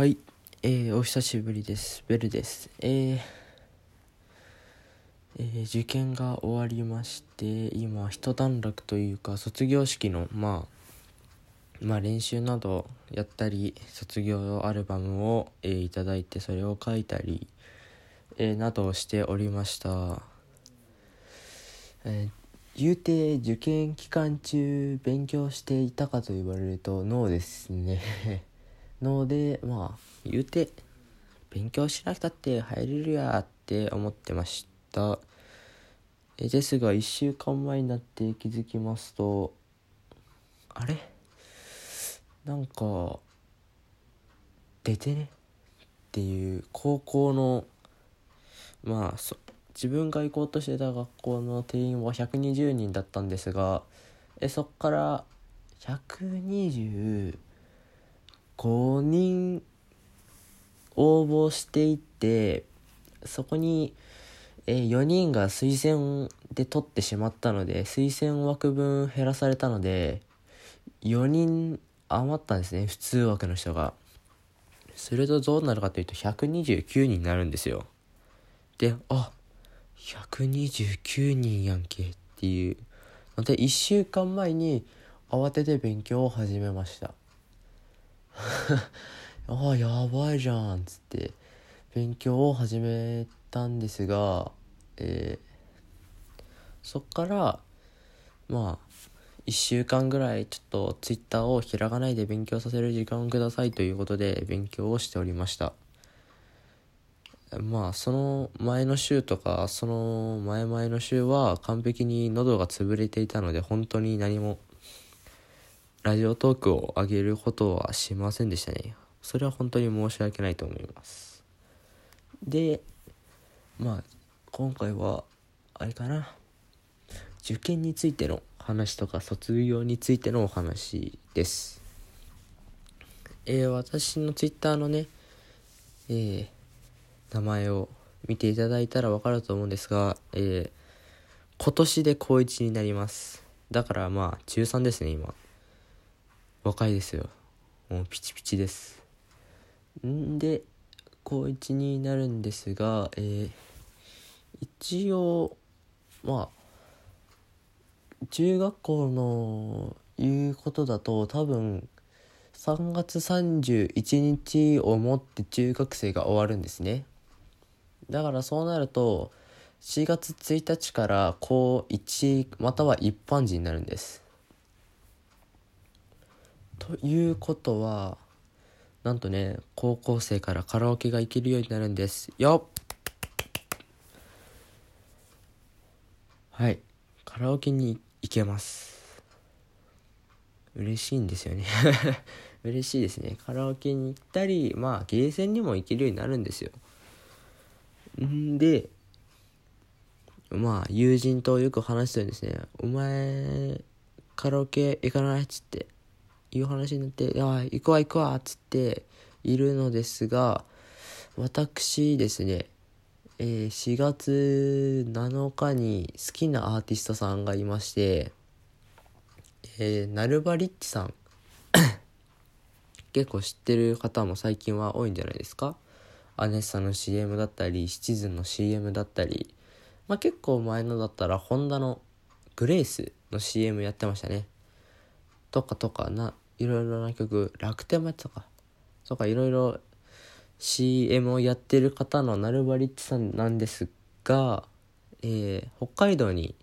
はい、えー、お久しぶりです。ベルです。えーえー受験が終わりまして、今、一段落というか、卒業式の、まあ、まあ、練習などやったり、卒業アルバムを、えーいただいて、それを書いたり、えーなどをしておりました。えー言うて受験期間中勉強していたかと言われるとノーですねのでまあ言うて勉強しなくたって入れるやって思ってました。えですが1週間前になって気づきますとあれ？なんか出てね。っていう高校のまあそ自分が行こうとしてた学校の定員は120人だったんですがえそっから120 5人応募していってそこにえ4人が推薦で取ってしまったので推薦枠分減らされたので4人余ったんですね普通枠の人が。するとどうなるかというと129人になるんですよ。であ129人やんけっていう。ので1週間前に慌てて勉強を始めました。ああやばいじゃんっつって勉強を始めたんですがえーそっからまあ1週間ぐらいちょっとツイッターを開かないで勉強させる時間をくださいということで勉強をしておりました。まあその前の週とかその前々の週は完璧に喉が潰れていたので本当に何もラジオトークを上げることはしませんでしたね。それは本当に申し訳ないと思います。でまあ今回はあれかな。受験についての話とか卒業についてのお話です。えー私のツイッターのねえー名前を見ていただいたらわかると思うんですが、えー今年で高1になります。だからまあ中3ですね今。若いですよ。もうピチピチです。んで高1になるんですが、えー一応まあ中学校の言うことだと多分3月31日をもって中学生が終わるんですね。だからそうなると4月1日から高1または一般人になるんです。ということはなんとね高校生からカラオケが行けるようになるんです。よはい。カラオケに行けます。嬉しいんですよね。嬉しいですね。カラオケに行ったりまあゲーセンにも行けるようになるんですよ。んでまあ友人とよく話してるんですね。お前カラオケ行かないっつって。いう話になって「ああ行くわ行くわ」っつっているのですが私ですねえー4月7日に好きなアーティストさんがいまして、えー、ナルバリッチさん。結構知ってる方も最近は多いんじゃないですか？アネッサの CM だったりシチズンの CM だったり、まあ、結構前のだったらホンダのグレースの CM やってましたね。とかとかないろいろな曲楽天もやってたか。とかいろいろ CM をやってる方のナルバリッチさんなんですが、えー北海道に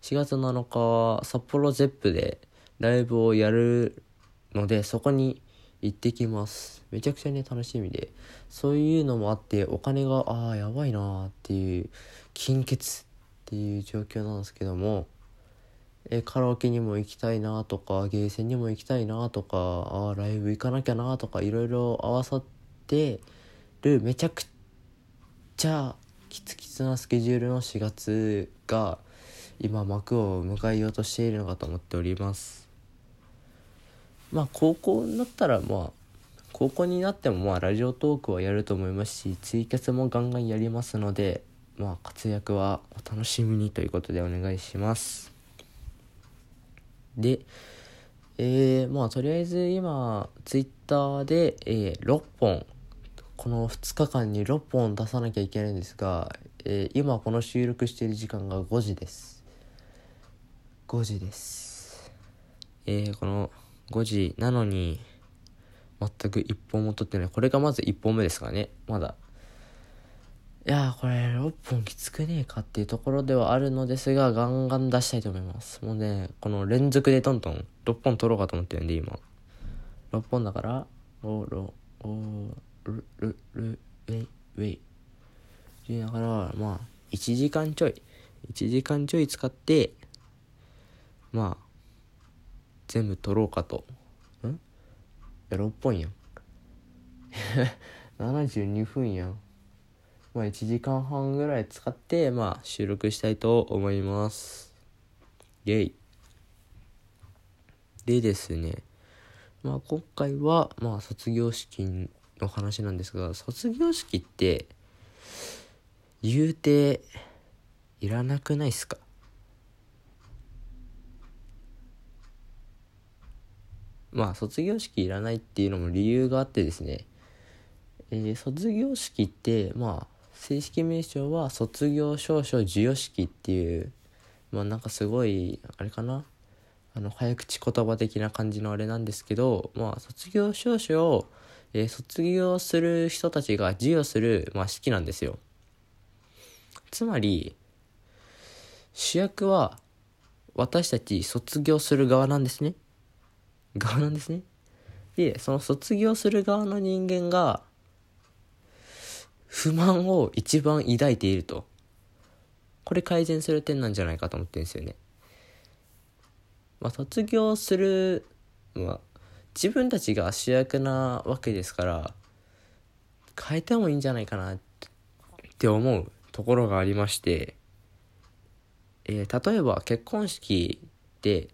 4月7日は札幌ゼップでライブをやるのでそこに行ってきます。めちゃくちゃね楽しみで。そういうのもあってお金がああやばいなーっていう金欠っていう状況なんですけども。えカラオケにも行きたいなとかゲーセンにも行きたいなとかあライブ行かなきゃなとかいろいろ合わさってるめちゃくちゃキツキツなスケジュールの4月が今幕を迎えようとしているのかと思っております。まあ高校になったらまあ高校になってもまあラジオトークはやると思いますしツイキャスもガンガンやりますのでまあ活躍はお楽しみにということでお願いします。でえー、まあとりあえず今ツイッターで、えー6本この2日間に6本出さなきゃいけないんですが、えー、今この収録している時間が5時です。5時です。えー、この5時なのに全く1本も撮ってない。これがまず1本目ですからね。まだいやこれ6本きつくねえかっていうところではあるのですがガンガン出したいと思います。もうねこの連続でトントン6本取ろうかと思ってるんで今。6本だからおろおるるるウェイウェイだからまあ1時間ちょい1時間ちょい使ってまあ全部取ろうかとんいや6本やん72分やんまあ、1時間半ぐらい使って、まあ、収録したいと思います。イェイ。でですね、まあ、今回は、まあ、卒業式の話なんですが、卒業式って、言うて、いらなくないっすか？まあ、卒業式いらないっていうのも理由があってですね、えー、卒業式って、まあ、正式名称は卒業証書授与式っていうまあなんかすごいあれかな？あの早口言葉的な感じのあれなんですけどまあ卒業証書を、えー、卒業する人たちが授与する、まあ、式なんですよ。つまり主役は私たち卒業する側なんですね。側なんですね。でその卒業する側の人間が不満を一番抱いていると。これ改善する点なんじゃないかと思ってるんですよね。まあ、卒業する、まあ、自分たちが主役なわけですから、変えてもいいんじゃないかなって思うところがありまして、えー、例えば結婚式で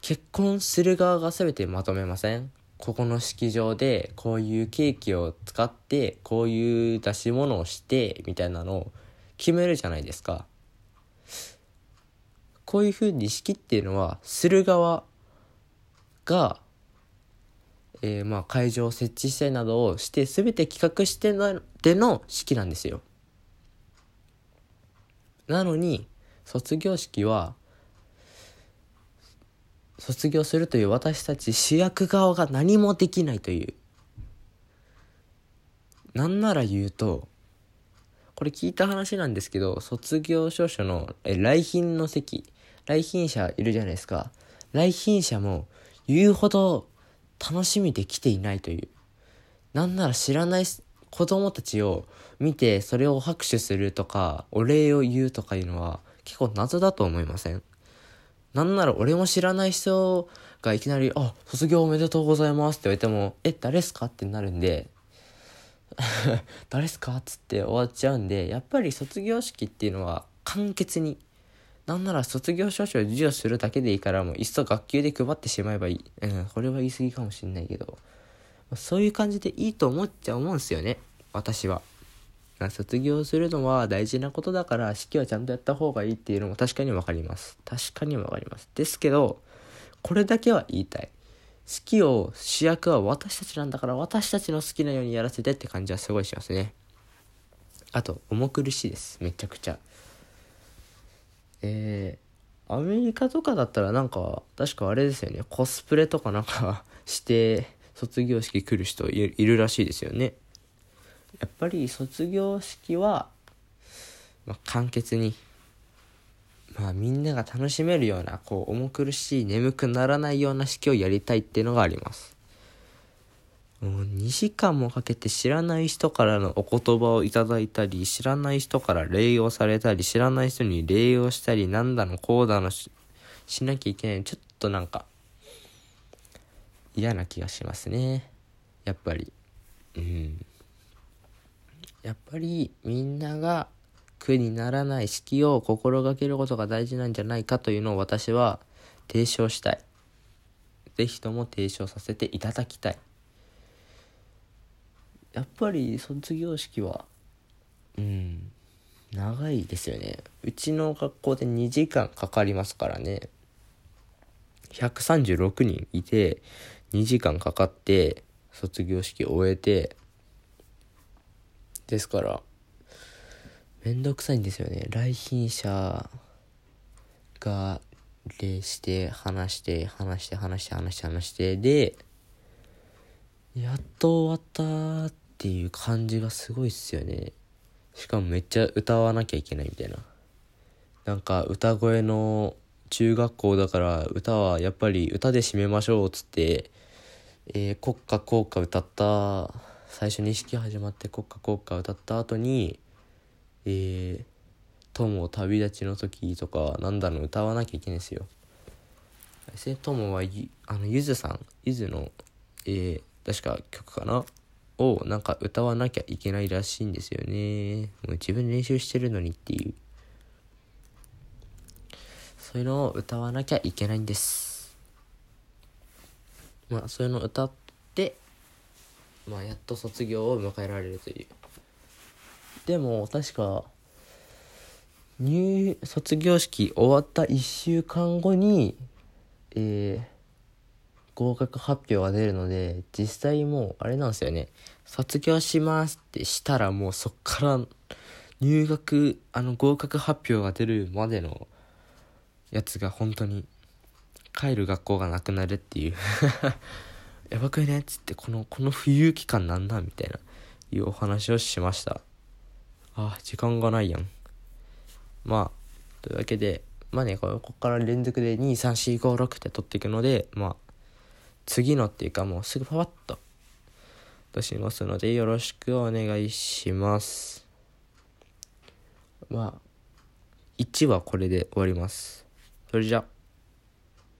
結婚する側が全てまとめません？ここの式場でこういうケーキを使ってこういう出し物をしてみたいなのを決めるじゃないですか。こういうふうに式っていうのはする側が、えー、まあ会場を設置したりなどをして全て企画してなでの式なんですよ。なのに卒業式は卒業するという私たち主役側が何もできないという。なんなら言うとこれ聞いた話なんですけど卒業証書のえ来賓の席。来賓者いるじゃないですか。来賓者も言うほど楽しみで来ていないという。なんなら知らない子供たちを見てそれを拍手するとかお礼を言うとかいうのは結構謎だと思いません？なんなら俺も知らない人がいきなり、あ、卒業おめでとうございますって言われても、え、誰っすか？ってなるんで、誰っすか？っつって終わっちゃうんで、やっぱり卒業式っていうのは簡潔に、なんなら卒業証書を授与するだけでいいからもういっそ学級で配ってしまえばいい。うん、これは言い過ぎかもしんないけど、そういう感じでいいと思っちゃ思うんすよね、私は。卒業するのは大事なことだから式はちゃんとやった方がいいっていうのも確かにわかります。確かにわかります。ですけどこれだけは言いたい。式を主役は私たちなんだから私たちの好きなようにやらせてって感じはすごいしますね。あと重苦しいです。めちゃくちゃ。えー、アメリカとかだったらなんか確かあれですよね。コスプレとかなんかして卒業式来る人いるらしいですよね。やっぱり卒業式は、まあ、簡潔に、まあ、みんなが楽しめるようなこう重苦しい眠くならないような式をやりたいっていうのがあります。もう2時間もかけて知らない人からのお言葉をいただいたり知らない人から礼をされたり知らない人に礼をしたりなんだのこうだのしなきゃいけない。ちょっとなんか嫌な気がしますね。やっぱり。うん。やっぱりみんなが苦にならない式を心がけることが大事なんじゃないかというのを私は提唱したい。是非とも提唱させていただきたい。やっぱり卒業式は、うん、長いですよね。うちの学校で2時間かかりますからね。136人いて、2時間かかって、卒業式を終えて、ですからめんどくさいんですよね。来賓者が礼して話して話して話して話して話して。でやっと終わったっていう感じがすごいっすよね。しかもめっちゃ歌わなきゃいけないみたいな。なんか歌声の中学校だから歌はやっぱり歌で締めましょうっつって、えー、国歌校歌歌った最初に式始まって国歌校歌歌った後にえー、友旅立ちの時とかなんだろう歌わなきゃいけないんですよ。友はゆあのゆずさんゆずの、えー、確か曲かな？をなんか歌わなきゃいけないらしいんですよね。もう自分練習してるのにっていう。そういうのを歌わなきゃいけないんです。まあそういうのを歌ってまあやっと卒業を迎えられるという。でも確か入卒業式終わった1週間後にえー、合格発表が出るので実際もうあれなんですよね。卒業しますってしたらもうそっから入学あの合格発表が出るまでのやつが本当に帰る学校がなくなるっていう。やばくねっつってこのこの冬期間なんだみたいないうお話をしました。あ時間がないやん。まあというわけでまあねここから連続で23456って取っていくのでまあ次のっていうかもうすぐパパッと出しますのでよろしくお願いします。まあ1はこれで終わります。それじゃあ。